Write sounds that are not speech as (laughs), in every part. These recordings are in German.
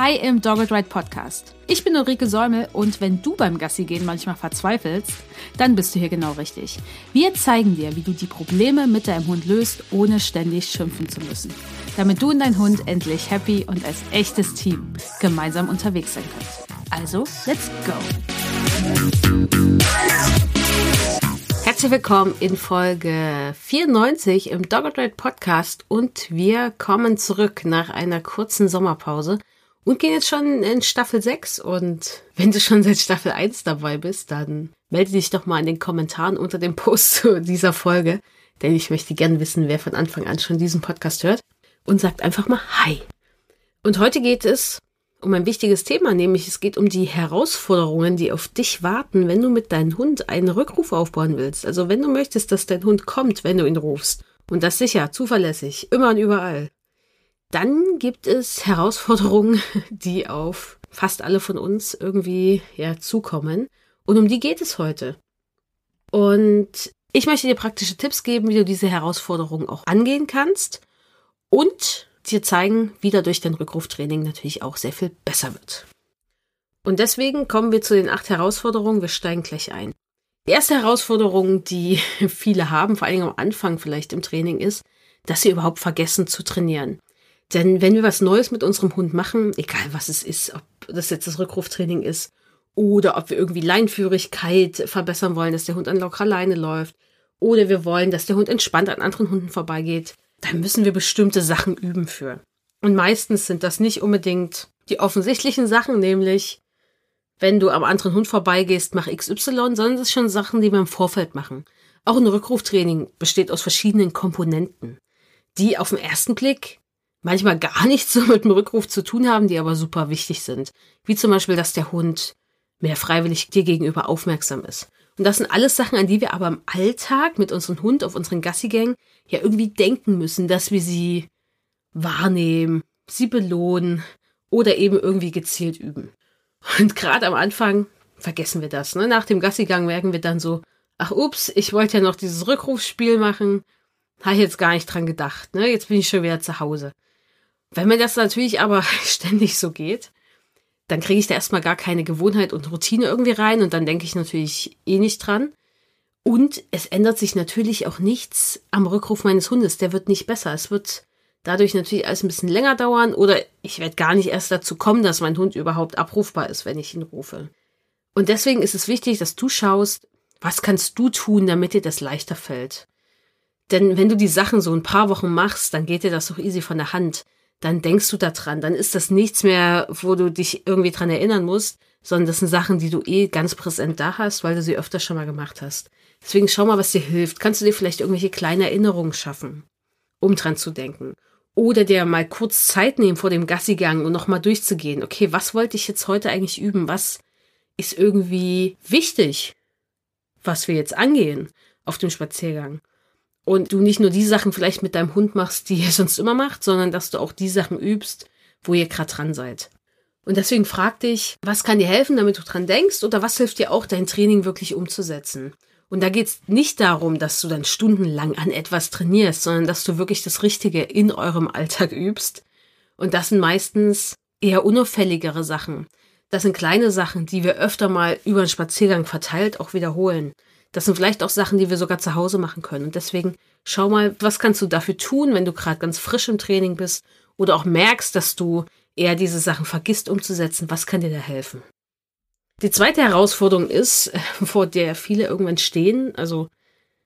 Hi im Dogged Ride Podcast. Ich bin Ulrike Säumel und wenn du beim Gassi gehen manchmal verzweifelst, dann bist du hier genau richtig. Wir zeigen dir, wie du die Probleme mit deinem Hund löst, ohne ständig schimpfen zu müssen. Damit du und dein Hund endlich happy und als echtes Team gemeinsam unterwegs sein könnt. Also, let's go! Herzlich willkommen in Folge 94 im Dogged Ride Podcast und wir kommen zurück nach einer kurzen Sommerpause und gehen jetzt schon in Staffel 6. Und wenn du schon seit Staffel 1 dabei bist, dann melde dich doch mal in den Kommentaren unter dem Post (laughs) zu dieser Folge. Denn ich möchte gern wissen, wer von Anfang an schon diesen Podcast hört. Und sagt einfach mal Hi. Und heute geht es um ein wichtiges Thema, nämlich es geht um die Herausforderungen, die auf dich warten, wenn du mit deinem Hund einen Rückruf aufbauen willst. Also wenn du möchtest, dass dein Hund kommt, wenn du ihn rufst. Und das sicher, zuverlässig, immer und überall. Dann gibt es Herausforderungen, (laughs) die auf fast alle von uns irgendwie ja zukommen. Und um die geht es heute. Und ich möchte dir praktische Tipps geben, wie du diese Herausforderungen auch angehen kannst und dir zeigen, wie dadurch dein Rückruftraining natürlich auch sehr viel besser wird. Und deswegen kommen wir zu den acht Herausforderungen. Wir steigen gleich ein. Die erste Herausforderung, die (laughs) viele haben, vor allem am Anfang vielleicht im Training, ist, dass sie überhaupt vergessen zu trainieren. Denn wenn wir was Neues mit unserem Hund machen, egal was es ist, ob das jetzt das Rückruftraining ist oder ob wir irgendwie Leinführigkeit verbessern wollen, dass der Hund an lockerer Leine läuft oder wir wollen, dass der Hund entspannt an anderen Hunden vorbeigeht, dann müssen wir bestimmte Sachen üben für. Und meistens sind das nicht unbedingt die offensichtlichen Sachen, nämlich wenn du am anderen Hund vorbeigehst, mach XY, sondern das sind schon Sachen, die wir im Vorfeld machen. Auch ein Rückruftraining besteht aus verschiedenen Komponenten, die auf den ersten Blick manchmal gar nichts so mit dem Rückruf zu tun haben, die aber super wichtig sind. Wie zum Beispiel, dass der Hund mehr freiwillig dir gegenüber aufmerksam ist. Und das sind alles Sachen, an die wir aber im Alltag mit unserem Hund auf unseren Gassigängen ja irgendwie denken müssen, dass wir sie wahrnehmen, sie belohnen oder eben irgendwie gezielt üben. Und gerade am Anfang vergessen wir das. Ne? Nach dem Gassigang merken wir dann so, ach ups, ich wollte ja noch dieses Rückrufsspiel machen, habe ich jetzt gar nicht dran gedacht. Ne? Jetzt bin ich schon wieder zu Hause. Wenn mir das natürlich aber (laughs) ständig so geht, dann kriege ich da erstmal gar keine Gewohnheit und Routine irgendwie rein und dann denke ich natürlich eh nicht dran. Und es ändert sich natürlich auch nichts am Rückruf meines Hundes. Der wird nicht besser. Es wird dadurch natürlich alles ein bisschen länger dauern oder ich werde gar nicht erst dazu kommen, dass mein Hund überhaupt abrufbar ist, wenn ich ihn rufe. Und deswegen ist es wichtig, dass du schaust, was kannst du tun, damit dir das leichter fällt. Denn wenn du die Sachen so ein paar Wochen machst, dann geht dir das doch easy von der Hand dann denkst du da dran. Dann ist das nichts mehr, wo du dich irgendwie dran erinnern musst, sondern das sind Sachen, die du eh ganz präsent da hast, weil du sie öfter schon mal gemacht hast. Deswegen schau mal, was dir hilft. Kannst du dir vielleicht irgendwelche kleine Erinnerungen schaffen, um dran zu denken? Oder dir mal kurz Zeit nehmen vor dem Gassigang und nochmal durchzugehen. Okay, was wollte ich jetzt heute eigentlich üben? Was ist irgendwie wichtig, was wir jetzt angehen auf dem Spaziergang? Und du nicht nur die Sachen vielleicht mit deinem Hund machst, die ihr (laughs) sonst immer macht, sondern dass du auch die Sachen übst, wo ihr gerade dran seid. Und deswegen frag dich, was kann dir helfen, damit du dran denkst oder was hilft dir auch, dein Training wirklich umzusetzen? Und da geht es nicht darum, dass du dann stundenlang an etwas trainierst, sondern dass du wirklich das Richtige in eurem Alltag übst. Und das sind meistens eher unauffälligere Sachen. Das sind kleine Sachen, die wir öfter mal über den Spaziergang verteilt auch wiederholen. Das sind vielleicht auch Sachen, die wir sogar zu Hause machen können. Und deswegen schau mal, was kannst du dafür tun, wenn du gerade ganz frisch im Training bist oder auch merkst, dass du eher diese Sachen vergisst umzusetzen. Was kann dir da helfen? Die zweite Herausforderung ist, (laughs) vor der viele irgendwann stehen. Also,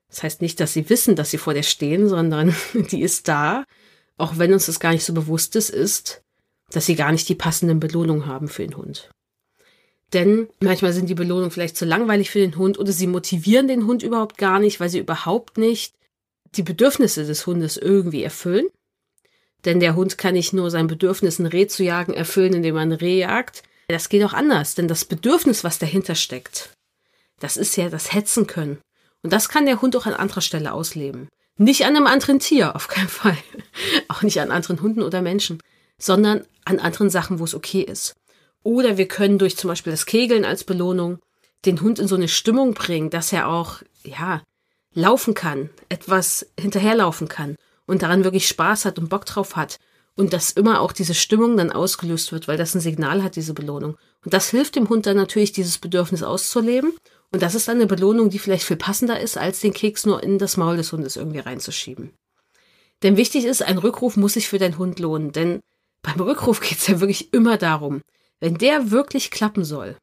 das heißt nicht, dass sie wissen, dass sie vor der stehen, sondern (laughs) die ist da, auch wenn uns das gar nicht so bewusst ist, ist, dass sie gar nicht die passenden Belohnungen haben für den Hund. Denn manchmal sind die Belohnungen vielleicht zu langweilig für den Hund oder sie motivieren den Hund überhaupt gar nicht, weil sie überhaupt nicht die Bedürfnisse des Hundes irgendwie erfüllen. Denn der Hund kann nicht nur sein Bedürfnis, ein Reh zu jagen, erfüllen, indem man ein Reh jagt. Das geht auch anders, denn das Bedürfnis, was dahinter steckt, das ist ja das Hetzen können. Und das kann der Hund auch an anderer Stelle ausleben. Nicht an einem anderen Tier, auf keinen Fall. (laughs) Auch nicht an anderen Hunden oder Menschen, sondern an anderen Sachen, wo es okay ist. Oder wir können durch zum Beispiel das Kegeln als Belohnung den Hund in so eine Stimmung bringen, dass er auch, ja, laufen kann, etwas hinterherlaufen kann und daran wirklich Spaß hat und Bock drauf hat und dass immer auch diese Stimmung dann ausgelöst wird, weil das ein Signal hat, diese Belohnung. Und das hilft dem Hund dann natürlich, dieses Bedürfnis auszuleben. Und das ist dann eine Belohnung, die vielleicht viel passender ist, als den Keks nur in das Maul des Hundes irgendwie reinzuschieben. Denn wichtig ist, ein Rückruf muss sich für deinen Hund lohnen. Denn beim Rückruf geht es ja wirklich immer darum, wenn der wirklich klappen soll,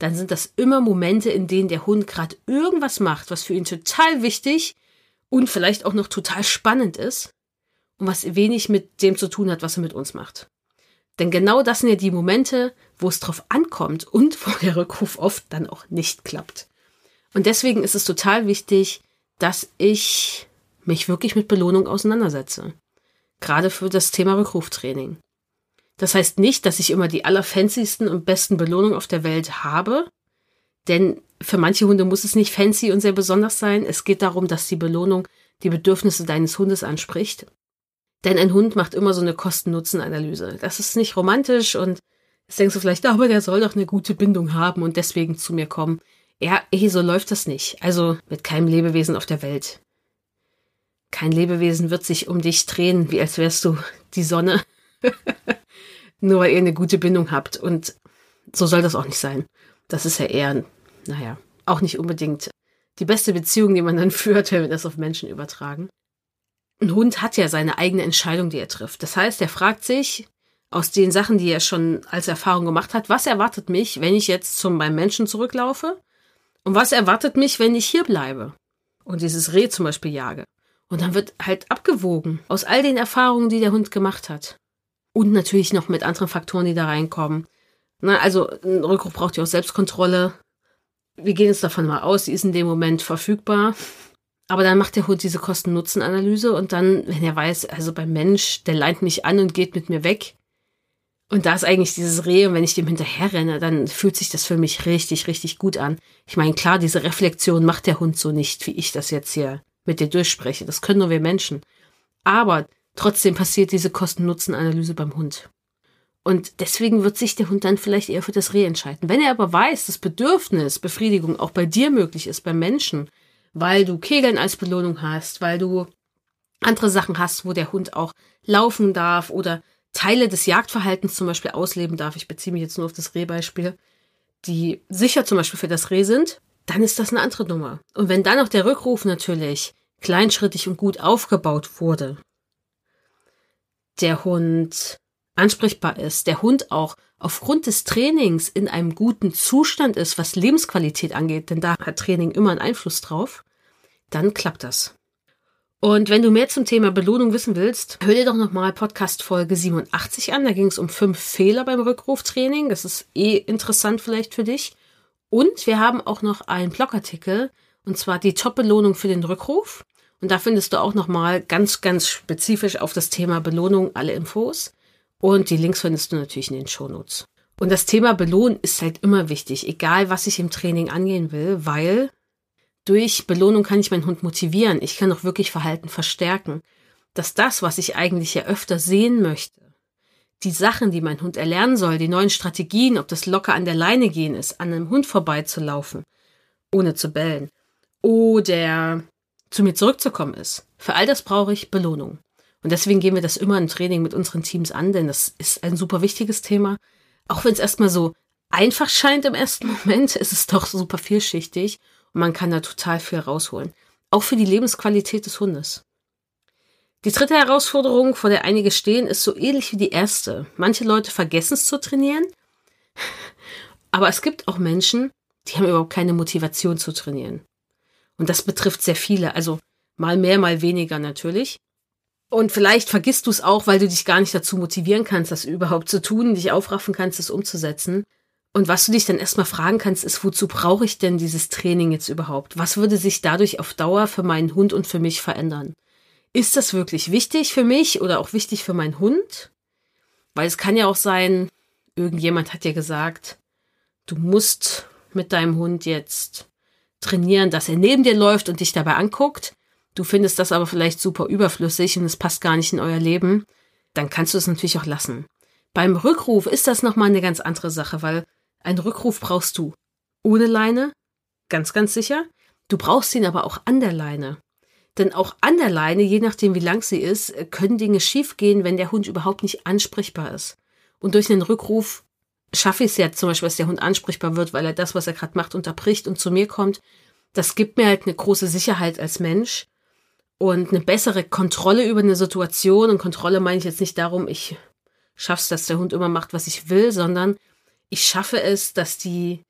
dann sind das immer Momente, in denen der Hund gerade irgendwas macht, was für ihn total wichtig und vielleicht auch noch total spannend ist und was wenig mit dem zu tun hat, was er mit uns macht. Denn genau das sind ja die Momente, wo es drauf ankommt und (laughs) wo der Rückruf oft dann auch nicht klappt. Und deswegen ist es total wichtig, dass ich mich wirklich mit Belohnung auseinandersetze. Gerade für das Thema Rückruftraining. Das heißt nicht, dass ich immer die allerfancysten und besten Belohnungen auf der Welt habe, denn für manche Hunde muss es nicht fancy und sehr besonders sein. Es geht darum, dass die Belohnung die Bedürfnisse deines Hundes anspricht. Denn ein Hund macht immer so eine Kosten-Nutzen-Analyse. Das ist nicht romantisch und jetzt denkst du vielleicht, aber der soll doch eine gute Bindung haben und deswegen zu mir kommen. Ja, eh, so läuft das nicht. Also mit keinem Lebewesen auf der Welt. Kein Lebewesen wird sich um dich drehen, wie als wärst du die Sonne. (laughs) Nur weil ihr eine gute Bindung habt. Und so soll das auch nicht sein. Das ist ja eher, naja, auch nicht unbedingt die beste Beziehung, die man dann (laughs) führt, wenn wir das auf Menschen übertragen. Ein Hund hat ja seine eigene Entscheidung, die er trifft. Das heißt, er fragt sich aus den Sachen, die er schon als Erfahrung gemacht hat, was erwartet mich, wenn ich jetzt zum beim Menschen zurücklaufe? Und was erwartet mich, wenn ich hier bleibe? Und dieses Reh zum Beispiel jage. Und dann wird halt abgewogen aus all den Erfahrungen, die der Hund gemacht hat. Und natürlich noch mit anderen Faktoren, die da reinkommen. Na, also ein Rückruf braucht ja auch Selbstkontrolle. Wir gehen jetzt davon mal aus, sie ist in dem Moment verfügbar. Aber dann macht der Hund diese Kosten-Nutzen-Analyse und dann, wenn er weiß, also beim Mensch, der leint mich an und geht mit mir weg. Und da ist eigentlich dieses Reh, und wenn ich dem hinterher renne, dann fühlt sich das für mich richtig, richtig gut an. Ich meine, klar, diese Reflexion macht der Hund so nicht, wie ich das jetzt hier mit dir durchspreche. Das können nur wir Menschen. Aber Trotzdem passiert diese Kosten-Nutzen-Analyse beim Hund. Und deswegen wird sich der Hund dann vielleicht eher für das Reh entscheiden. Wenn er aber weiß, dass Bedürfnis, Befriedigung auch bei dir möglich ist, beim Menschen, weil du Kegeln als Belohnung hast, weil du andere Sachen hast, wo der Hund auch laufen darf oder Teile des Jagdverhaltens zum Beispiel ausleben darf, ich beziehe mich jetzt nur auf das Rehbeispiel, die sicher zum Beispiel für das Reh sind, dann ist das eine andere Nummer. Und wenn dann auch der Rückruf natürlich kleinschrittig und gut aufgebaut wurde, der Hund ansprechbar ist, der Hund auch aufgrund des Trainings in einem guten Zustand ist, was Lebensqualität angeht, denn da hat Training immer einen Einfluss drauf, dann klappt das. Und wenn du mehr zum Thema Belohnung wissen willst, hör dir doch nochmal Podcast Folge 87 an. Da ging es um fünf Fehler beim Rückruftraining. Das ist eh interessant vielleicht für dich. Und wir haben auch noch einen Blogartikel, und zwar die Top-Belohnung für den Rückruf. Und da findest du auch nochmal ganz, ganz spezifisch auf das Thema Belohnung alle Infos. Und die Links findest du natürlich in den Shownotes. Und das Thema Belohnen ist halt immer wichtig, egal was ich im Training angehen will, weil durch Belohnung kann ich meinen Hund motivieren. Ich kann auch wirklich Verhalten verstärken. Dass das, was ich eigentlich ja öfter sehen möchte, die Sachen, die mein Hund erlernen soll, die neuen Strategien, ob das locker an der Leine gehen ist, an einem Hund vorbeizulaufen, ohne zu bellen, oder zu mir zurückzukommen ist. Für all das brauche ich Belohnung. Und deswegen gehen wir das immer im Training mit unseren Teams an, denn das ist ein super wichtiges Thema. Auch wenn es erstmal so einfach scheint im ersten (laughs) Moment, ist es doch super vielschichtig und man kann da total viel rausholen. Auch für die Lebensqualität des Hundes. Die dritte Herausforderung, vor der einige stehen, ist so ähnlich wie die erste. Manche Leute vergessen es zu trainieren, (laughs) aber es gibt auch Menschen, die haben überhaupt keine Motivation zu trainieren. Und das betrifft sehr viele, also mal mehr, mal weniger natürlich. Und vielleicht vergisst du es auch, weil du dich gar nicht dazu motivieren kannst, das überhaupt zu tun, dich aufraffen kannst, es umzusetzen. Und was du dich dann erstmal fragen kannst, ist, wozu brauche ich denn dieses Training jetzt überhaupt? Was würde sich dadurch auf Dauer für meinen Hund und für mich verändern? Ist das wirklich wichtig für mich oder auch wichtig für meinen Hund? Weil es kann ja auch sein, irgendjemand hat dir gesagt, du musst mit deinem Hund jetzt trainieren, dass er neben dir läuft und dich dabei anguckt. Du findest das aber vielleicht super überflüssig und es passt gar nicht in euer Leben. Dann kannst du es natürlich auch lassen. Beim Rückruf ist das nochmal eine ganz andere Sache, weil einen Rückruf brauchst du ohne Leine, ganz, ganz sicher. Du brauchst ihn aber auch an der Leine. Denn auch an der Leine, je nachdem wie lang sie ist, können Dinge schiefgehen, wenn der Hund überhaupt nicht ansprechbar ist. Und durch einen Rückruf schaffe ich es ja zum Beispiel, dass der Hund ansprechbar wird, weil er das, was er gerade macht, unterbricht und zu mir kommt. Das gibt mir halt eine große Sicherheit als Mensch und eine bessere Kontrolle über eine Situation. Und Kontrolle meine ich jetzt nicht darum, ich schaff's, dass der Hund immer macht, was ich will, sondern ich schaffe es, dass die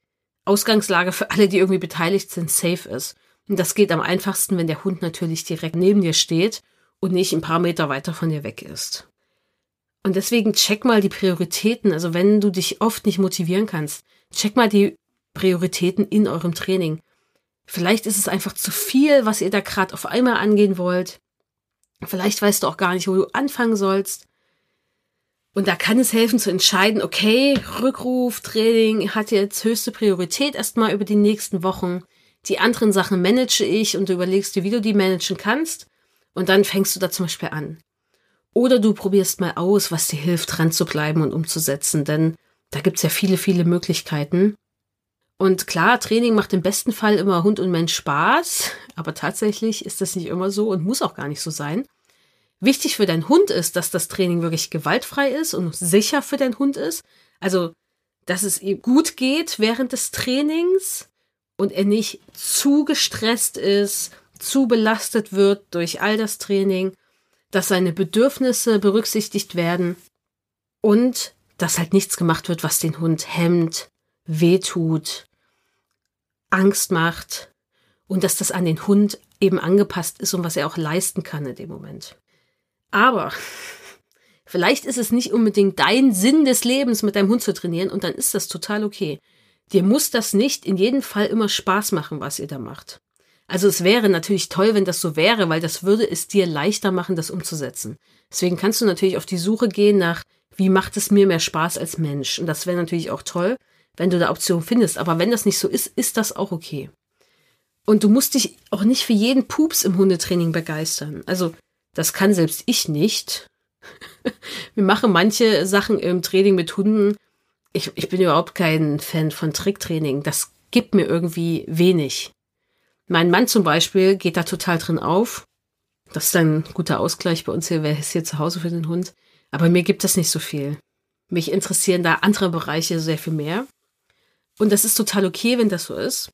Ausgangslage für alle, die irgendwie beteiligt sind, safe ist. Und das geht am einfachsten, wenn der Hund natürlich direkt neben dir steht und nicht ein paar Meter weiter von dir weg ist. Und deswegen check mal die Prioritäten. Also wenn du dich oft nicht motivieren kannst, check mal die Prioritäten in eurem Training. Vielleicht ist es einfach zu viel, was ihr da gerade auf einmal angehen wollt. Vielleicht weißt du auch gar nicht, wo du anfangen sollst. Und da kann es helfen zu entscheiden, okay, Rückruf, Training hat jetzt höchste Priorität erstmal über die nächsten Wochen. Die anderen Sachen manage ich und du überlegst dir, wie du die managen kannst. Und dann fängst du da zum Beispiel an. Oder du probierst mal aus, was dir hilft, dran zu bleiben und umzusetzen, denn da gibt's ja viele, viele Möglichkeiten. Und klar, Training macht im besten Fall immer Hund und Mensch Spaß, aber tatsächlich ist das nicht immer so und muss auch gar nicht so sein. Wichtig für deinen Hund ist, dass das Training wirklich gewaltfrei ist und sicher für deinen Hund ist. Also, dass es ihm gut geht während des Trainings und er nicht zu gestresst ist, zu belastet wird durch all das Training dass seine Bedürfnisse berücksichtigt werden und dass halt nichts gemacht wird, was den Hund hemmt, wehtut, Angst macht und dass das an den Hund eben angepasst ist und was er auch leisten kann in dem Moment. Aber (laughs) vielleicht ist es nicht unbedingt dein Sinn des Lebens, mit deinem Hund zu trainieren und dann ist das total okay. Dir muss das nicht in jedem Fall immer Spaß machen, was ihr da macht. Also es wäre natürlich toll, wenn das so wäre, weil das würde es dir leichter machen, das umzusetzen. Deswegen kannst du natürlich auf die Suche gehen nach, wie macht es mir mehr Spaß als Mensch? Und das wäre natürlich auch toll, wenn du da Option findest. Aber wenn das nicht so ist, ist das auch okay. Und du musst dich auch nicht für jeden Pups im Hundetraining begeistern. Also das kann selbst ich nicht. (laughs) Wir machen manche Sachen im Training mit Hunden. Ich, ich bin überhaupt kein Fan von Tricktraining. Das gibt mir irgendwie wenig. Mein Mann zum Beispiel geht da total drin auf. Das ist ein guter Ausgleich bei uns hier, wer ist hier zu Hause für den Hund. Aber mir gibt das nicht so viel. Mich interessieren da andere Bereiche sehr viel mehr. Und das ist total okay, wenn das so ist.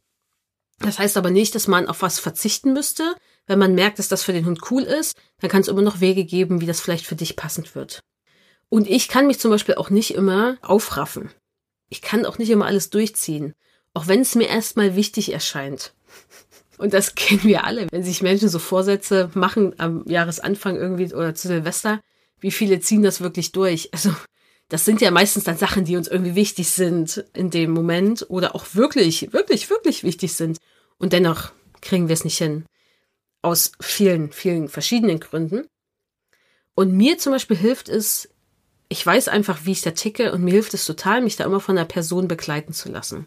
Das heißt aber nicht, dass man auf was verzichten müsste. Wenn man merkt, dass das für den Hund cool ist, dann kann es immer noch Wege geben, wie das vielleicht für dich passend wird. Und ich kann mich zum Beispiel auch nicht immer aufraffen. Ich kann auch nicht immer alles durchziehen. Auch wenn es mir erstmal wichtig erscheint. Und das (laughs) kennen wir alle, wenn sich Menschen so Vorsätze machen am Jahresanfang irgendwie oder zu Silvester, wie viele ziehen das wirklich durch? Also, das sind ja meistens dann Sachen, die uns irgendwie wichtig sind in dem Moment oder auch wirklich, wirklich, wirklich wichtig sind. Und dennoch kriegen wir es nicht hin. Aus vielen, vielen verschiedenen Gründen. Und mir zum Beispiel hilft es, ich weiß einfach, wie ich da ticke und mir hilft es total, mich da immer von einer Person begleiten zu lassen.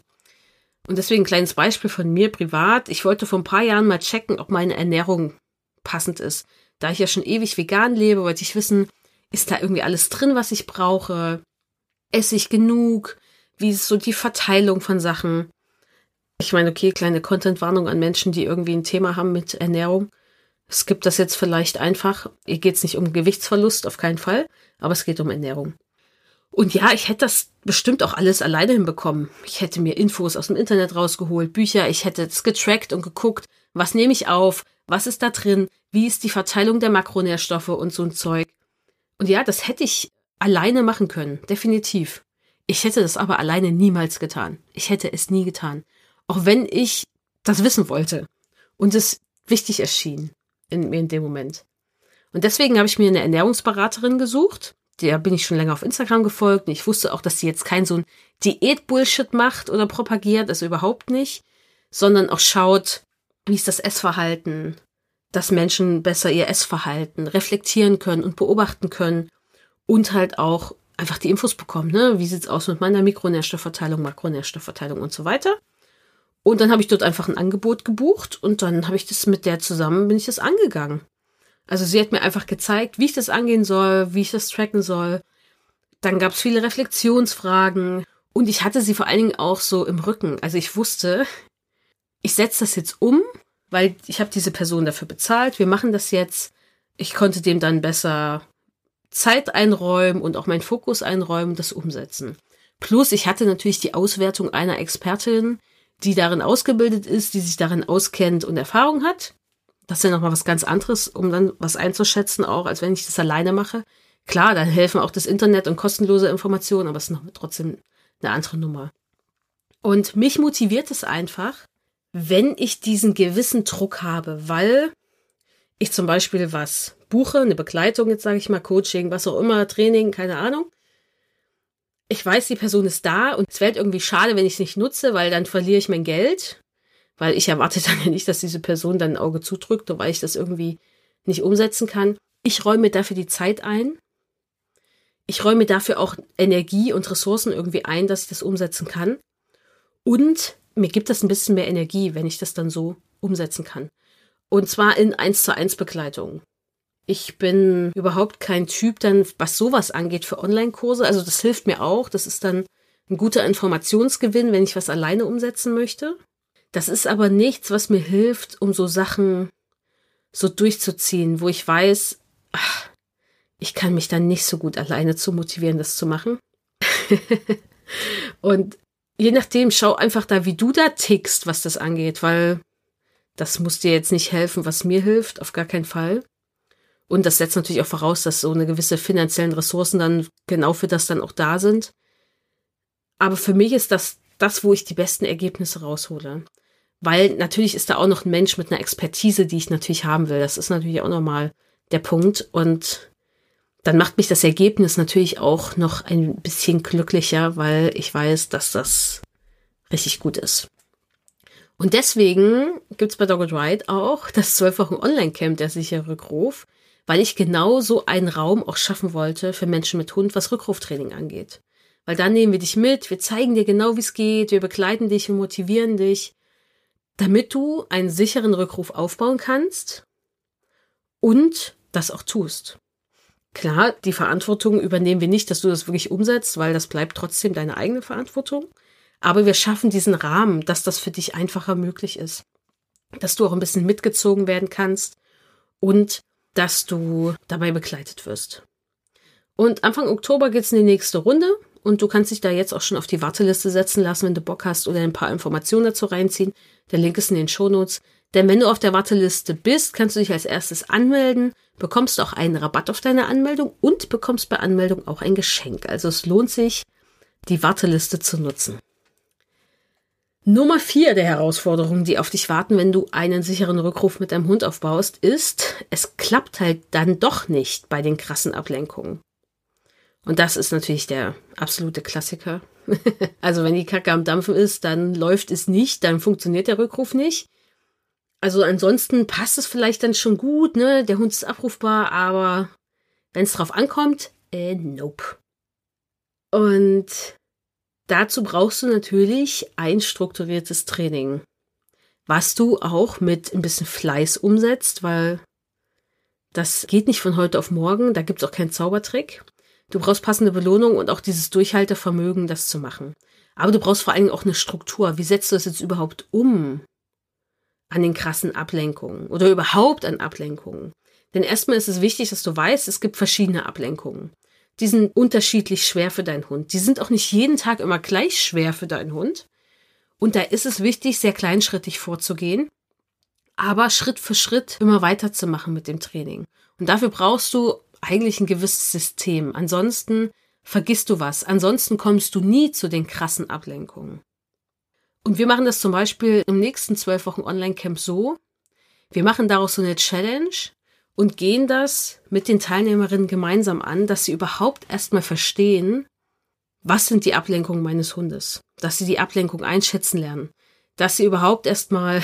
Und deswegen ein kleines Beispiel von mir privat. Ich wollte vor ein paar Jahren mal checken, ob meine Ernährung passend ist. Da ich ja schon ewig vegan lebe, wollte ich wissen, ist da irgendwie alles drin, was ich brauche? Esse ich genug? Wie ist so die Verteilung von Sachen? Ich meine, okay, kleine Content-Warnung an Menschen, die irgendwie ein Thema haben mit Ernährung. Es gibt das jetzt vielleicht einfach. Hier geht es nicht um Gewichtsverlust, auf keinen Fall, aber es geht um Ernährung. Und ja, ich hätte das bestimmt auch alles alleine hinbekommen. Ich hätte mir Infos aus dem Internet rausgeholt, Bücher, ich hätte es getrackt und geguckt, was nehme ich auf, was ist da drin, wie ist die Verteilung der Makronährstoffe und so ein Zeug. Und ja, das hätte ich alleine machen können, definitiv. Ich hätte das aber alleine niemals getan. Ich hätte es nie getan. Auch wenn ich das wissen wollte und es wichtig erschien in mir in dem Moment. Und deswegen habe ich mir eine Ernährungsberaterin gesucht, der bin ich schon länger auf Instagram gefolgt. Und ich wusste auch, dass sie jetzt kein so ein Diät-Bullshit macht oder propagiert, also überhaupt nicht, sondern auch schaut, wie ist das Essverhalten, dass Menschen besser ihr Essverhalten reflektieren können und beobachten können und halt auch einfach die Infos bekommen, ne? Wie sieht's aus mit meiner Mikronährstoffverteilung, Makronährstoffverteilung und so weiter. Und dann habe ich dort einfach ein Angebot gebucht und dann habe ich das mit der zusammen, bin ich das angegangen. Also sie hat mir einfach gezeigt, wie ich das angehen soll, wie ich das tracken soll. Dann gab es viele Reflexionsfragen und ich hatte sie vor allen Dingen auch so im Rücken. Also ich wusste, ich setze das jetzt um, weil ich habe diese Person dafür bezahlt, wir machen das jetzt. Ich konnte dem dann besser Zeit einräumen und auch meinen Fokus einräumen, das umsetzen. Plus, ich hatte natürlich die Auswertung einer Expertin, die darin ausgebildet ist, die sich darin auskennt und Erfahrung hat. Das ist ja nochmal was ganz anderes, um dann was einzuschätzen, auch als wenn ich das alleine mache. Klar, dann helfen auch das Internet und kostenlose Informationen, aber es ist noch trotzdem eine andere Nummer. Und mich motiviert es einfach, wenn ich diesen gewissen Druck habe, weil ich zum Beispiel was buche, eine Begleitung, jetzt sage ich mal Coaching, was auch immer, Training, keine Ahnung. Ich weiß, die Person ist da und es wäre irgendwie schade, wenn ich es nicht nutze, weil dann verliere ich mein Geld, weil ich erwarte (laughs) dann ja nicht, dass diese Person dann ein Auge zudrückt, weil ich das irgendwie nicht umsetzen kann. Ich räume dafür die Zeit ein. Ich räume dafür auch Energie und Ressourcen irgendwie ein, dass ich das umsetzen kann. Und mir gibt das ein bisschen mehr Energie, wenn ich das dann so umsetzen kann. Und zwar in 1 zu 1 Begleitung. Ich bin überhaupt kein Typ dann, was sowas angeht für Online-Kurse. Also das hilft mir auch. Das ist dann ein guter Informationsgewinn, wenn ich was alleine umsetzen möchte. Das ist aber nichts, was mir hilft, um so Sachen so durchzuziehen, wo ich weiß, ach, ich kann mich dann nicht so gut alleine zu motivieren, das zu machen. (laughs) und je nachdem, schau einfach da, wie du da tickst, was das angeht, weil das muss dir jetzt nicht helfen, was mir hilft, auf gar keinen Fall. Und das setzt natürlich auch voraus, dass so eine gewisse finanziellen Ressourcen dann genau für das dann auch da sind. Aber für mich ist das das, wo ich die besten Ergebnisse raushole. Weil natürlich ist da auch noch ein Mensch mit einer Expertise, die ich natürlich haben will. Das ist natürlich auch nochmal der Punkt. Und dann macht mich das Ergebnis natürlich auch noch ein bisschen glücklicher, weil ich weiß, dass das richtig gut ist. Und deswegen gibt's bei Dogged Ride auch das 12 Wochen Online-Camp, der sichere Rückruf, weil ich genau so einen Raum auch schaffen wollte für Menschen mit Hund, was Rückruftraining angeht. Weil dann nehmen wir dich mit, wir zeigen dir genau, wie es geht, wir begleiten dich, wir motivieren dich, damit du einen sicheren Rückruf aufbauen kannst und das auch tust. Klar, die Verantwortung übernehmen wir nicht, dass du das wirklich umsetzt, weil das bleibt trotzdem deine eigene Verantwortung. Aber wir schaffen diesen Rahmen, dass das für dich einfacher möglich ist. Dass du auch ein bisschen mitgezogen werden kannst und dass du dabei begleitet wirst. Und Anfang Oktober geht's in die nächste Runde und du kannst dich da jetzt auch schon auf die Warteliste setzen lassen, wenn du Bock hast oder ein paar Informationen dazu reinziehen. Der Link ist in den Shownotes. Denn wenn du auf der Warteliste bist, kannst du dich als erstes anmelden, bekommst auch einen Rabatt auf deine Anmeldung und bekommst bei Anmeldung auch ein Geschenk. Also es lohnt sich, die Warteliste zu nutzen. Nummer vier der Herausforderungen, die auf dich warten, wenn du einen sicheren Rückruf mit deinem Hund aufbaust, ist, es klappt halt dann doch nicht bei den krassen Ablenkungen. Und das ist natürlich der absolute Klassiker. (laughs) also wenn die Kacke am Dampfen ist, dann läuft es nicht, dann funktioniert der Rückruf nicht. Also ansonsten passt es vielleicht dann schon gut, ne? Der Hund ist abrufbar, aber wenn es drauf ankommt, äh, nope. Und dazu brauchst du natürlich ein strukturiertes Training, was du auch mit ein bisschen Fleiß umsetzt, weil das geht nicht von heute auf morgen, da gibt's auch keinen Zaubertrick. Du brauchst passende Belohnung und auch dieses Durchhaltevermögen, das zu machen. Aber du brauchst vor allem auch eine Struktur. Wie setzt du das jetzt überhaupt um? an den krassen Ablenkungen oder überhaupt an Ablenkungen. Denn erstmal ist es wichtig, dass du weißt, es gibt verschiedene Ablenkungen. Die sind unterschiedlich schwer für deinen Hund. Die sind auch nicht jeden Tag immer gleich schwer für deinen Hund. Und da ist es wichtig, sehr kleinschrittig vorzugehen, aber Schritt für Schritt immer weiterzumachen mit dem Training. Und dafür brauchst du eigentlich ein gewisses System. Ansonsten vergisst du was. Ansonsten kommst du nie zu den krassen Ablenkungen. Und wir machen das zum Beispiel im nächsten zwölf Wochen Online-Camp so. Wir machen daraus so eine Challenge und gehen das mit den Teilnehmerinnen gemeinsam an, dass sie überhaupt erstmal verstehen, was sind die Ablenkungen meines Hundes, dass sie die Ablenkung einschätzen lernen, dass sie überhaupt erstmal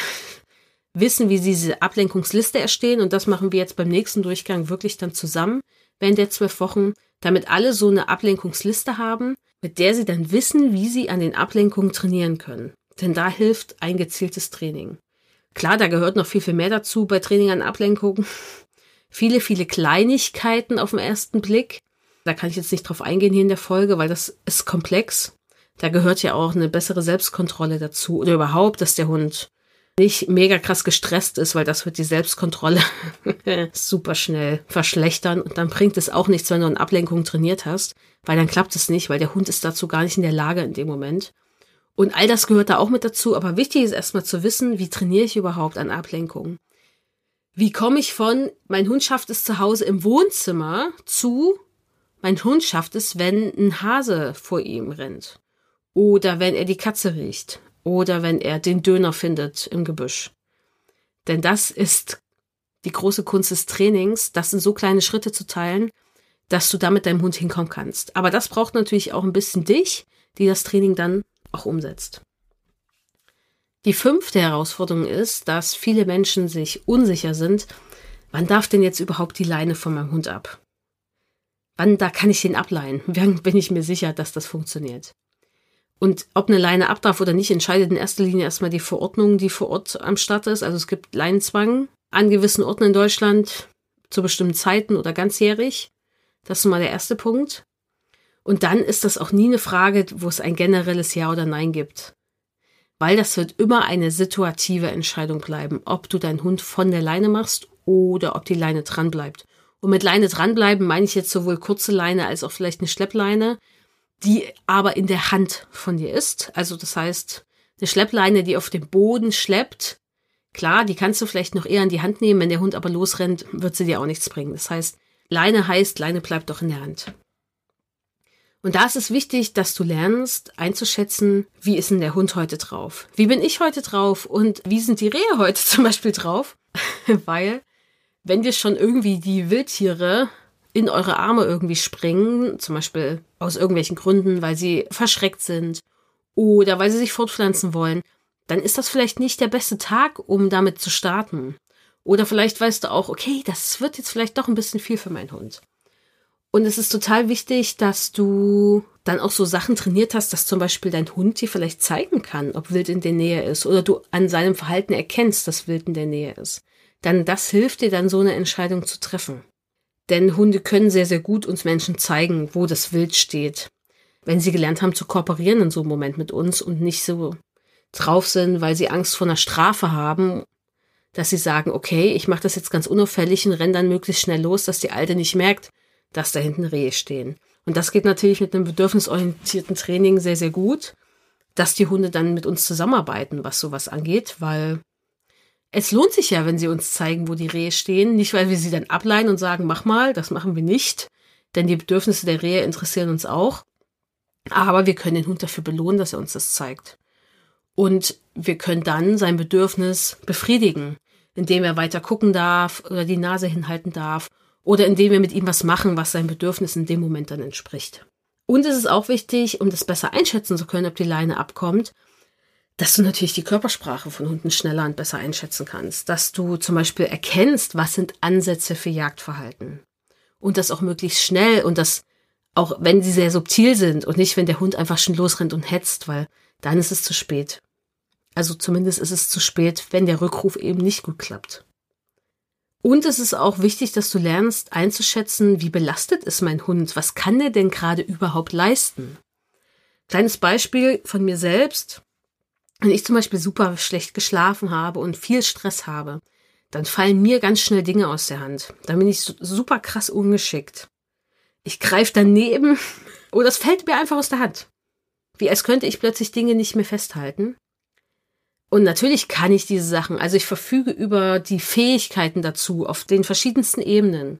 wissen, wie sie diese Ablenkungsliste erstehen und das machen wir jetzt beim nächsten Durchgang wirklich dann zusammen während der zwölf Wochen, damit alle so eine Ablenkungsliste haben, mit der sie dann wissen, wie sie an den Ablenkungen trainieren können. Denn da hilft ein gezieltes Training. Klar, da gehört noch viel, viel mehr dazu bei Training an Ablenkungen. (laughs) viele, viele Kleinigkeiten auf den ersten Blick. Da kann ich jetzt nicht drauf eingehen hier in der Folge, weil das ist komplex. Da gehört ja auch eine bessere Selbstkontrolle dazu oder überhaupt, dass der Hund nicht mega krass gestresst ist, weil das wird die Selbstkontrolle (laughs) super schnell verschlechtern und dann bringt es auch nichts, wenn du eine Ablenkung trainiert hast, weil dann klappt es nicht, weil der Hund ist dazu gar nicht in der Lage in dem Moment. Und all das gehört da auch mit dazu, aber wichtig ist erstmal zu wissen, wie trainiere ich überhaupt an Ablenkung? Wie komme ich von, mein Hund schafft es zu Hause im Wohnzimmer zu, mein Hund schafft es, wenn ein Hase vor ihm rennt? Oder wenn er die Katze riecht? Oder wenn er den Döner findet im Gebüsch? Denn das ist die große Kunst des Trainings, das in so kleine Schritte zu teilen, dass du damit deinem Hund hinkommen kannst. Aber das braucht natürlich auch ein bisschen dich, die das Training dann auch umsetzt. Die fünfte Herausforderung ist, dass viele Menschen sich unsicher sind, wann darf denn jetzt überhaupt die Leine von meinem Hund ab? Wann da kann ich den ableihen? Wann bin ich mir sicher, dass das funktioniert? Und ob eine Leine ab darf oder nicht, entscheidet in erster Linie erstmal die Verordnung, die vor Ort am Start ist. Also es gibt Leinenzwang an gewissen Orten in Deutschland zu bestimmten Zeiten oder ganzjährig. Das ist mal der erste Punkt. Und dann ist das auch nie eine Frage, wo es ein generelles Ja oder Nein gibt weil das wird immer eine situative Entscheidung bleiben, ob du deinen Hund von der Leine machst oder ob die Leine dran bleibt. Und mit Leine dranbleiben meine ich jetzt sowohl kurze Leine als auch vielleicht eine Schleppleine, die aber in der Hand von dir ist. Also das heißt, eine Schleppleine, die auf dem Boden schleppt, klar, die kannst du vielleicht noch eher in die Hand nehmen, wenn der Hund aber losrennt, wird sie dir auch nichts bringen. Das heißt, Leine heißt, Leine bleibt doch in der Hand. Und da ist es wichtig, dass du lernst einzuschätzen, wie ist denn der Hund heute drauf? Wie bin ich heute drauf? Und wie sind die Rehe heute (laughs) zum Beispiel drauf? (laughs) Weil, wenn wir schon irgendwie die Wildtiere in eure Arme irgendwie springen, zum Beispiel aus irgendwelchen Gründen, weil sie verschreckt sind oder weil sie sich fortpflanzen wollen, dann ist das vielleicht nicht der beste Tag, um damit zu starten. Oder vielleicht weißt du auch, okay, das wird jetzt vielleicht doch ein bisschen viel für meinen Hund. Und es ist total wichtig, dass du dann auch so Sachen trainiert hast, dass zum Beispiel dein Hund dir vielleicht zeigen kann, ob Wild in der Nähe ist oder du an seinem Verhalten erkennst, dass Wild in der Nähe ist. Dann das hilft dir dann so eine Entscheidung zu treffen. Denn Hunde können sehr, sehr gut uns Menschen zeigen, wo das Wild steht. Wenn sie gelernt haben zu kooperieren in so einem Moment mit uns und nicht so drauf sind, weil sie Angst vor einer Strafe haben, dass sie sagen, okay, ich mache das jetzt ganz unauffällig und renne dann möglichst schnell los, dass die Alte nicht merkt, dass da hinten Rehe stehen. Und das geht natürlich mit einem bedürfnisorientierten Training sehr, sehr gut, dass die Hunde dann mit uns zusammenarbeiten, was sowas angeht, weil es lohnt sich ja, wenn sie uns zeigen, wo die Rehe stehen. Nicht, weil wir sie dann ableihen und sagen, mach mal, das machen wir nicht, denn die Bedürfnisse der Rehe interessieren uns auch. Aber wir können den Hund dafür belohnen, dass er uns das zeigt. Und wir können dann sein Bedürfnis befriedigen, indem er weiter gucken darf oder die Nase hinhalten darf oder indem wir mit ihm was machen, was seinem Bedürfnis in dem Moment dann entspricht. Und es ist auch wichtig, um das besser einschätzen zu können, ob die Leine abkommt, dass du natürlich die Körpersprache von Hunden schneller und besser einschätzen kannst. Dass du zum Beispiel erkennst, was sind Ansätze für Jagdverhalten. Und das auch möglichst schnell und das auch wenn sie sehr subtil sind und nicht, wenn der Hund einfach schon losrennt und hetzt, weil dann ist es zu spät. Also zumindest ist es zu spät, wenn der Rückruf eben nicht gut klappt. Und es ist auch wichtig, dass du lernst einzuschätzen, wie belastet ist mein Hund? Was kann der denn gerade überhaupt leisten? Kleines Beispiel von mir selbst. Wenn ich zum Beispiel super schlecht geschlafen habe und viel Stress habe, dann fallen mir ganz schnell Dinge aus der Hand. Dann bin ich super krass ungeschickt. Ich greife daneben (laughs) oder es fällt mir einfach aus der Hand. Wie als könnte ich plötzlich Dinge nicht mehr festhalten. Und natürlich kann ich diese Sachen, also ich verfüge über die Fähigkeiten dazu auf den verschiedensten Ebenen.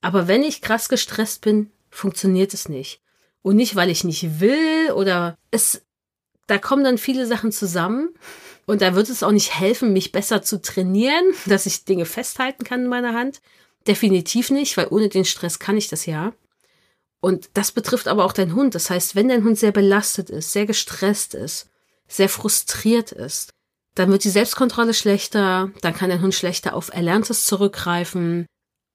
Aber wenn ich krass gestresst bin, funktioniert es nicht. Und nicht, weil ich nicht will oder es, da kommen dann viele Sachen zusammen. Und da wird es auch nicht helfen, mich besser zu trainieren, (laughs) dass ich Dinge festhalten kann in meiner Hand. Definitiv nicht, weil ohne den Stress kann ich das ja. Und das betrifft aber auch deinen Hund. Das heißt, wenn dein Hund sehr belastet ist, sehr gestresst ist, sehr frustriert ist, dann wird die Selbstkontrolle schlechter, dann kann der Hund schlechter auf Erlerntes zurückgreifen.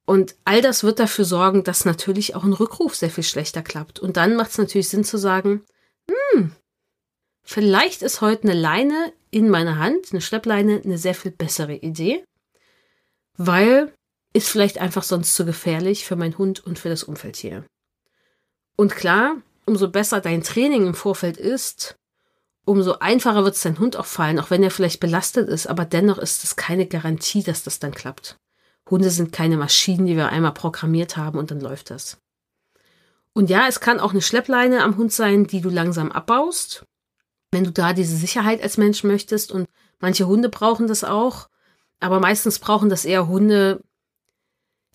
Und all das wird dafür sorgen, dass natürlich auch ein Rückruf sehr viel schlechter klappt. Und dann macht es natürlich Sinn zu sagen, hm, vielleicht ist heute eine Leine in meiner Hand, eine Schleppleine, eine sehr viel bessere Idee, weil ist vielleicht einfach sonst zu gefährlich für meinen Hund und für das Umfeld hier. Und klar, umso besser dein Training im Vorfeld ist, umso einfacher wird es dein Hund auch fallen, auch wenn er vielleicht belastet ist, aber dennoch ist es keine Garantie, dass das dann klappt. Hunde sind keine Maschinen, die wir einmal programmiert haben und dann läuft das. Und ja, es kann auch eine Schleppleine am Hund sein, die du langsam abbaust, wenn du da diese Sicherheit als Mensch möchtest. Und manche Hunde brauchen das auch, aber meistens brauchen das eher Hunde,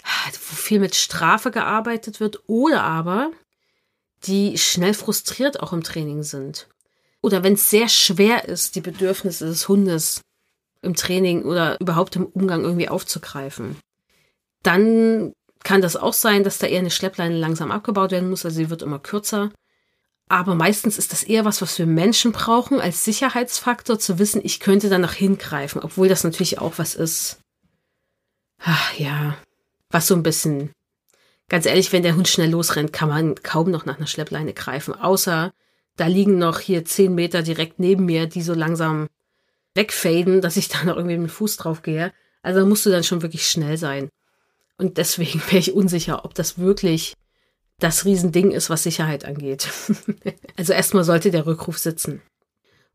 wo viel mit Strafe gearbeitet wird oder aber die schnell frustriert auch im Training sind. Oder wenn es sehr schwer ist, die Bedürfnisse des Hundes im Training oder überhaupt im Umgang irgendwie aufzugreifen. Dann kann das auch sein, dass da eher eine Schleppleine langsam abgebaut werden muss, also sie wird immer kürzer. Aber meistens ist das eher was, was wir Menschen brauchen als Sicherheitsfaktor, zu wissen, ich könnte danach hingreifen, obwohl das natürlich auch was ist. Ach ja, was so ein bisschen, ganz ehrlich, wenn der Hund schnell losrennt, kann man kaum noch nach einer Schleppleine greifen, außer da liegen noch hier zehn Meter direkt neben mir, die so langsam wegfaden, dass ich (laughs) da noch irgendwie mit dem Fuß drauf gehe. Also da musst du dann schon wirklich schnell sein. Und deswegen (laughs) wäre ich unsicher, ob das wirklich das Riesending ist, was Sicherheit angeht. (laughs) also erstmal sollte der Rückruf sitzen.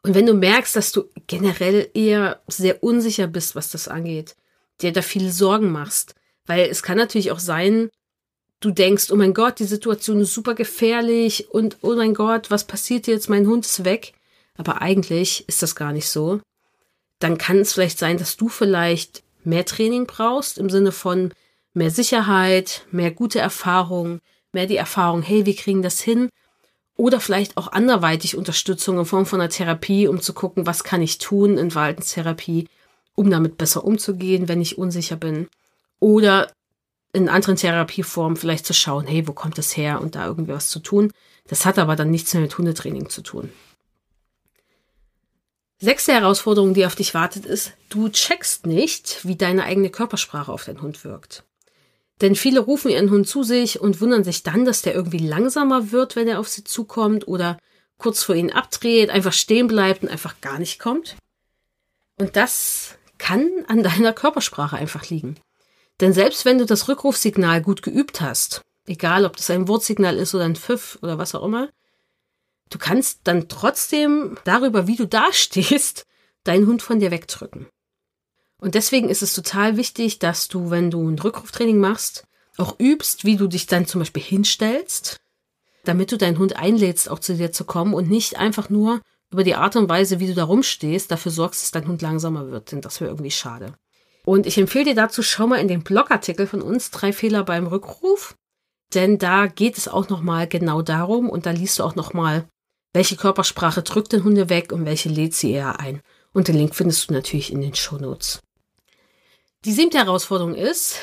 Und wenn du merkst, dass du generell eher sehr unsicher bist, was das angeht, dir da viele Sorgen machst, weil es kann natürlich auch sein, du denkst, oh mein Gott, die Situation ist super gefährlich und oh mein Gott, was passiert jetzt? Mein Hund ist weg. Aber eigentlich ist das gar nicht so dann kann es vielleicht sein, dass du vielleicht mehr Training brauchst im Sinne von mehr Sicherheit, mehr gute Erfahrung, mehr die Erfahrung, hey, wir kriegen das hin. Oder vielleicht auch anderweitig Unterstützung in Form von einer Therapie, um zu gucken, was kann ich tun in Verhaltenstherapie, um damit besser umzugehen, wenn ich unsicher bin. Oder in anderen Therapieformen vielleicht zu schauen, hey, wo kommt das her und da irgendwie was zu tun. Das hat aber dann nichts mehr mit Hundetraining zu tun. Sechste Herausforderung, die auf dich wartet, ist, du checkst nicht, wie deine eigene Körpersprache auf deinen Hund wirkt. Denn viele rufen ihren Hund zu sich und wundern sich dann, dass der irgendwie langsamer wird, wenn er auf sie zukommt oder kurz vor ihnen abdreht, einfach stehen bleibt und einfach gar nicht kommt. Und das kann an deiner Körpersprache einfach liegen. Denn selbst wenn du das Rückrufsignal gut geübt hast, egal ob das ein Wortsignal ist oder ein Pfiff oder was auch immer, Du kannst dann trotzdem darüber, wie du dastehst, deinen Hund von dir wegdrücken. Und deswegen ist es total wichtig, dass du, wenn du ein Rückruftraining machst, auch übst, wie du dich dann zum Beispiel hinstellst, damit du deinen Hund einlädst, auch zu dir zu kommen und nicht einfach nur über die Art und Weise, wie du da rumstehst, dafür sorgst, dass dein Hund langsamer wird, denn das wäre irgendwie schade. Und ich empfehle dir dazu, schau mal in den Blogartikel von uns, drei Fehler beim Rückruf, denn da geht es auch nochmal genau darum und da liest du auch nochmal welche Körpersprache drückt den Hunde weg und welche lädt sie eher ein? Und den Link findest du natürlich in den Shownotes. Die siebte Herausforderung ist,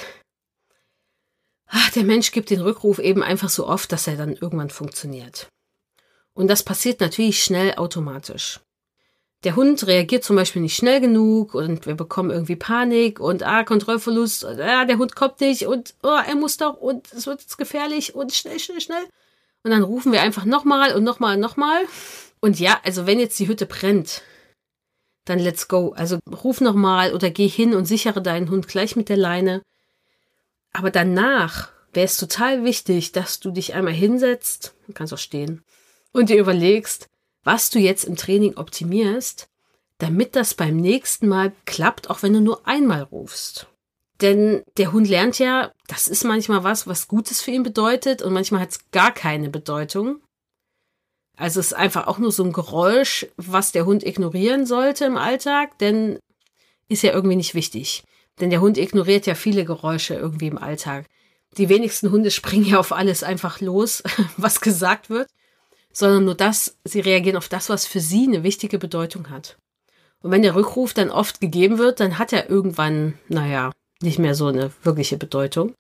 ach, der Mensch gibt den Rückruf eben einfach so oft, dass er dann irgendwann funktioniert. Und das passiert natürlich schnell automatisch. Der Hund reagiert zum Beispiel nicht schnell genug und wir bekommen irgendwie Panik und ah, Kontrollverlust, und, ah, der Hund kommt nicht und oh, er muss doch und es wird jetzt gefährlich und schnell, schnell, schnell. Und dann rufen wir einfach nochmal und nochmal und nochmal. Und ja, also wenn jetzt die Hütte brennt, dann let's go. Also ruf nochmal oder geh hin und sichere deinen Hund gleich mit der Leine. Aber danach wäre es total wichtig, dass du dich einmal hinsetzt, du kannst auch stehen, und dir überlegst, was du jetzt im Training optimierst, damit das beim nächsten Mal klappt, auch wenn du nur einmal rufst. Denn der Hund lernt ja, das ist manchmal was, was Gutes für ihn bedeutet und manchmal hat es gar keine Bedeutung. Also es ist einfach auch nur so ein Geräusch, was der Hund ignorieren sollte im Alltag, denn ist ja irgendwie nicht wichtig. Denn der Hund ignoriert ja viele Geräusche irgendwie im Alltag. Die wenigsten Hunde springen ja auf alles einfach los, (laughs) was gesagt wird, sondern nur das, sie reagieren auf das, was für sie eine wichtige Bedeutung hat. Und wenn der Rückruf dann oft gegeben wird, dann hat er irgendwann, naja, nicht mehr so eine wirkliche Bedeutung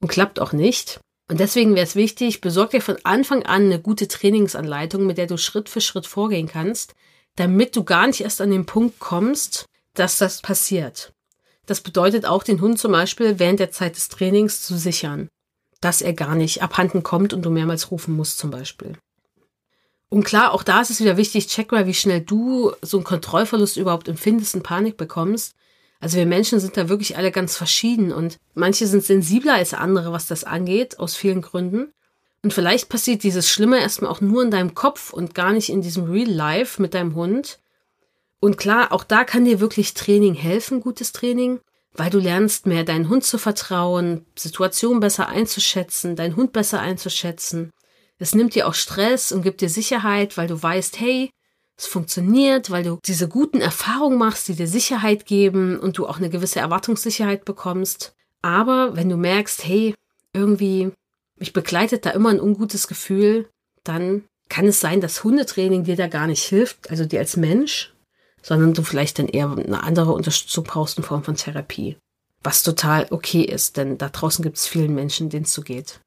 und klappt auch nicht. Und deswegen wäre es wichtig, besorg dir von Anfang an eine gute Trainingsanleitung, mit der du Schritt für Schritt vorgehen kannst, damit du gar nicht erst an den Punkt kommst, dass das passiert. Das bedeutet auch, den Hund zum Beispiel während der Zeit des Trainings zu sichern, dass er gar nicht abhanden kommt und du mehrmals rufen musst zum Beispiel. Und klar, auch da ist es wieder wichtig, check mal, wie schnell du so einen Kontrollverlust überhaupt empfindest und Panik bekommst, also wir Menschen sind da wirklich alle ganz verschieden und manche sind sensibler als andere, was das angeht, aus vielen Gründen. Und vielleicht passiert dieses Schlimme erstmal auch nur in deinem Kopf und gar nicht in diesem Real Life mit deinem Hund. Und klar, auch da kann dir wirklich Training helfen, gutes Training, weil du lernst mehr deinen Hund zu vertrauen, Situationen besser einzuschätzen, deinen Hund besser einzuschätzen. Es nimmt dir auch Stress und gibt dir Sicherheit, weil du weißt, hey, es funktioniert, weil du diese guten Erfahrungen machst, die dir Sicherheit geben und du auch eine gewisse Erwartungssicherheit bekommst. Aber wenn du merkst, hey, irgendwie, mich begleitet da immer ein ungutes Gefühl, dann kann es sein, dass Hundetraining dir da gar nicht hilft, also dir als Mensch, sondern du vielleicht dann eher eine andere Unterstützung brauchst in Form von Therapie. Was total okay ist, denn da draußen gibt es vielen Menschen, denen es so geht.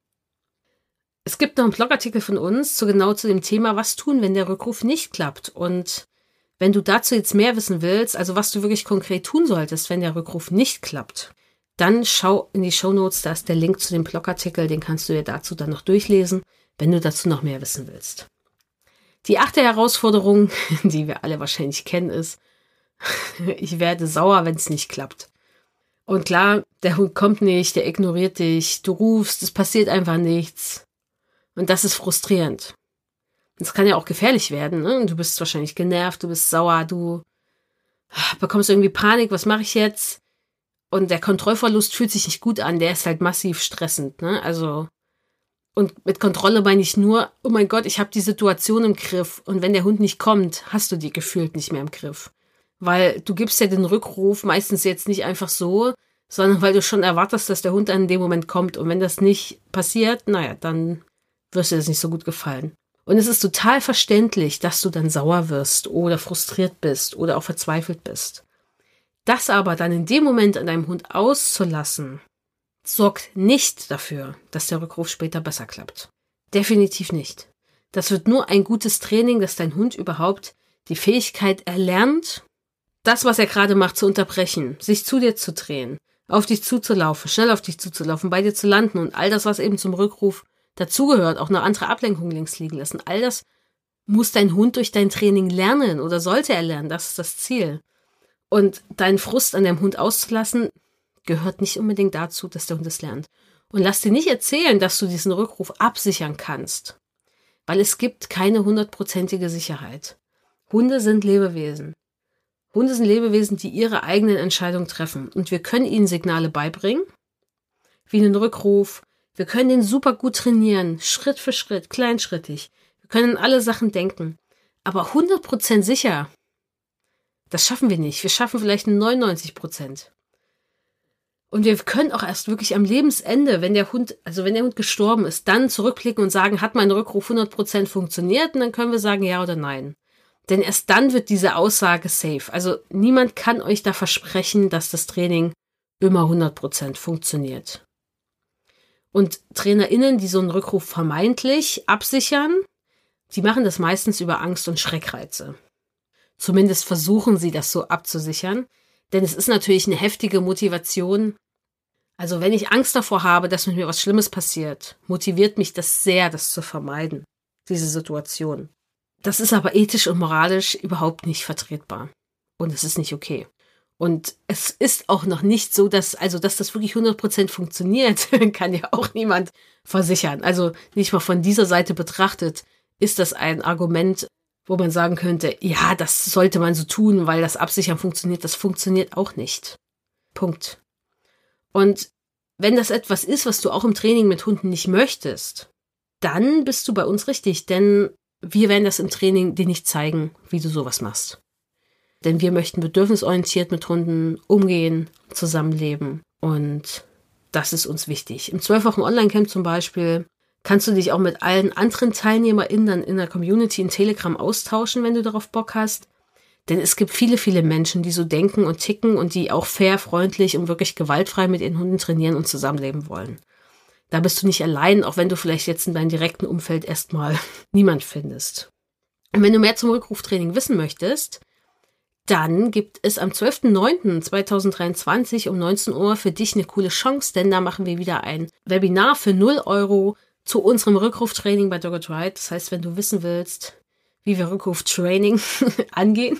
Es gibt noch einen Blogartikel von uns zu genau zu dem Thema, was tun, wenn der Rückruf nicht klappt. Und wenn du dazu jetzt mehr wissen willst, also was du wirklich konkret tun solltest, wenn der Rückruf nicht klappt, dann schau in die Show Notes, da ist der Link zu dem Blogartikel, den kannst du dir dazu dann noch durchlesen, wenn du dazu noch mehr wissen willst. Die achte Herausforderung, (laughs) die wir alle wahrscheinlich kennen, ist, (laughs) ich werde sauer, wenn es nicht klappt. Und klar, der Hund kommt nicht, der ignoriert dich, du rufst, es passiert einfach nichts. Und das ist frustrierend. Das kann ja auch gefährlich werden. Ne? Du bist wahrscheinlich genervt, du bist sauer, du bekommst irgendwie Panik, was mache ich jetzt? Und der Kontrollverlust fühlt sich nicht gut an, der ist halt massiv stressend. Ne? Also und mit Kontrolle meine ich nur, oh mein Gott, ich habe die Situation im Griff und wenn der Hund nicht kommt, hast du die gefühlt nicht mehr im Griff. Weil du gibst ja den Rückruf meistens jetzt nicht einfach so, sondern weil du schon erwartest, dass der Hund in dem Moment kommt. Und wenn das nicht passiert, naja, dann wirst dir das nicht so gut gefallen. Und es ist total verständlich, dass du dann sauer wirst oder frustriert bist oder auch verzweifelt bist. Das aber dann in dem Moment an deinem Hund auszulassen, sorgt nicht dafür, dass der Rückruf später besser klappt. Definitiv nicht. Das wird nur ein gutes Training, dass dein Hund überhaupt die Fähigkeit erlernt, das, was er gerade macht, zu unterbrechen, sich zu dir zu drehen, auf dich zuzulaufen, schnell auf dich zuzulaufen, bei dir zu landen und all das, was eben zum Rückruf dazugehört, auch eine andere Ablenkung links liegen lassen. All das muss dein Hund durch dein Training lernen oder sollte er lernen. Das ist das Ziel. Und deinen Frust an deinem Hund auszulassen, gehört nicht unbedingt dazu, dass der Hund es lernt. Und lass dir nicht erzählen, dass du diesen Rückruf absichern kannst. Weil es gibt keine hundertprozentige Sicherheit. Hunde sind Lebewesen. Hunde sind Lebewesen, die ihre eigenen Entscheidungen treffen. Und wir können ihnen Signale beibringen, wie einen Rückruf, wir können den super gut trainieren, Schritt für Schritt, kleinschrittig. Wir können alle Sachen denken. Aber 100% sicher, das schaffen wir nicht. Wir schaffen vielleicht 99%. Und wir können auch erst wirklich am Lebensende, wenn der Hund, also wenn der Hund gestorben ist, dann zurückblicken und sagen, hat mein Rückruf 100% funktioniert? Und dann können wir sagen ja oder nein. Denn erst dann wird diese Aussage safe. Also niemand kann euch da versprechen, dass das Training immer 100% funktioniert. Und TrainerInnen, die so einen Rückruf vermeintlich absichern, die machen das meistens über Angst und Schreckreize. Zumindest versuchen sie das so abzusichern, denn es ist natürlich eine heftige Motivation. Also wenn ich Angst davor habe, dass mit mir was Schlimmes passiert, motiviert mich das sehr, das zu vermeiden, diese Situation. Das ist aber ethisch und moralisch überhaupt nicht vertretbar. Und es ist nicht okay. Und es ist auch noch nicht so, dass, also, dass das wirklich 100% funktioniert, (laughs) kann ja auch niemand versichern. Also, nicht mal von dieser Seite betrachtet, ist das ein Argument, wo man sagen könnte, ja, das sollte man so tun, weil das Absichern funktioniert. Das funktioniert auch nicht. Punkt. Und wenn das etwas ist, was du auch im Training mit Hunden nicht möchtest, dann bist du bei uns richtig, denn wir werden das im Training dir nicht zeigen, wie du sowas machst. Denn wir möchten bedürfnisorientiert mit Hunden umgehen, zusammenleben. Und das ist uns wichtig. Im 12 Wochen Online-Camp zum Beispiel kannst du dich auch mit allen anderen TeilnehmerInnen dann in der Community in Telegram austauschen, wenn du darauf Bock hast. Denn es gibt viele, viele Menschen, die so denken und ticken und die auch fair, freundlich und wirklich gewaltfrei mit ihren Hunden trainieren und zusammenleben wollen. Da bist du nicht allein, auch wenn du vielleicht jetzt in deinem direkten Umfeld erstmal (laughs) niemand findest. Und wenn du mehr zum Rückruftraining wissen möchtest, dann gibt es am 12.09.2023 um 19 Uhr für dich eine coole Chance, denn da machen wir wieder ein Webinar für 0 Euro zu unserem Rückruftraining bei Dogged Ride. Das heißt, wenn du wissen willst, wie wir Rückruftraining (laughs) angehen,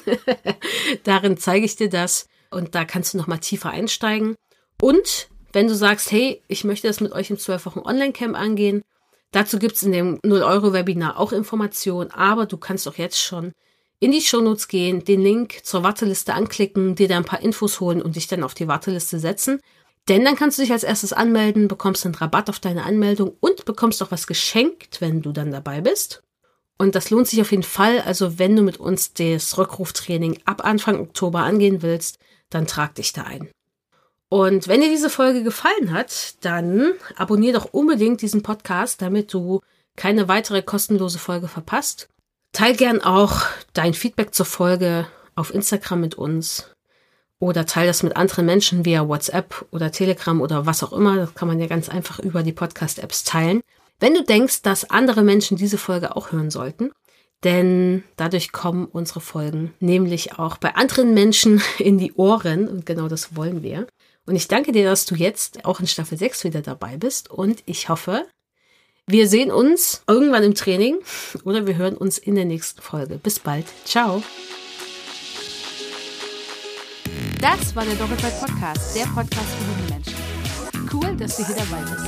(laughs) darin zeige ich dir das und da kannst du nochmal tiefer einsteigen. Und wenn du sagst, hey, ich möchte das mit euch im 12 Wochen Online-Camp angehen, Dazu gibt's in dem 0-Euro-Webinar auch Informationen, aber du kannst auch jetzt schon in die Shownotes gehen, den Link zur Warteliste anklicken, dir da ein paar Infos holen und dich dann auf die Warteliste setzen. Denn dann kannst du dich als erstes anmelden, bekommst einen Rabatt auf deine Anmeldung und bekommst auch was geschenkt, wenn du dann dabei bist. Und das lohnt sich auf jeden Fall. Also wenn du mit uns das Rückruftraining ab Anfang Oktober angehen willst, dann trag dich da ein. Und wenn dir diese Folge gefallen hat, dann abonnier doch unbedingt diesen Podcast, damit du keine weitere kostenlose Folge verpasst. Teil gern auch dein Feedback zur Folge auf Instagram mit uns oder teil das mit anderen Menschen via WhatsApp oder Telegram oder was auch immer. Das kann man ja ganz einfach über die Podcast-Apps teilen. Wenn du denkst, dass andere Menschen diese Folge auch hören sollten, denn dadurch kommen unsere Folgen nämlich auch bei anderen Menschen (laughs) in die Ohren und genau das wollen wir. Und ich danke dir, dass du jetzt auch in Staffel 6 wieder dabei bist und ich hoffe, wir sehen uns irgendwann im Training oder wir hören uns in der nächsten Folge. Bis bald. Ciao. Das war der Doppelfeld Podcast, der Podcast für junge Menschen. Cool, dass du hier dabei bist.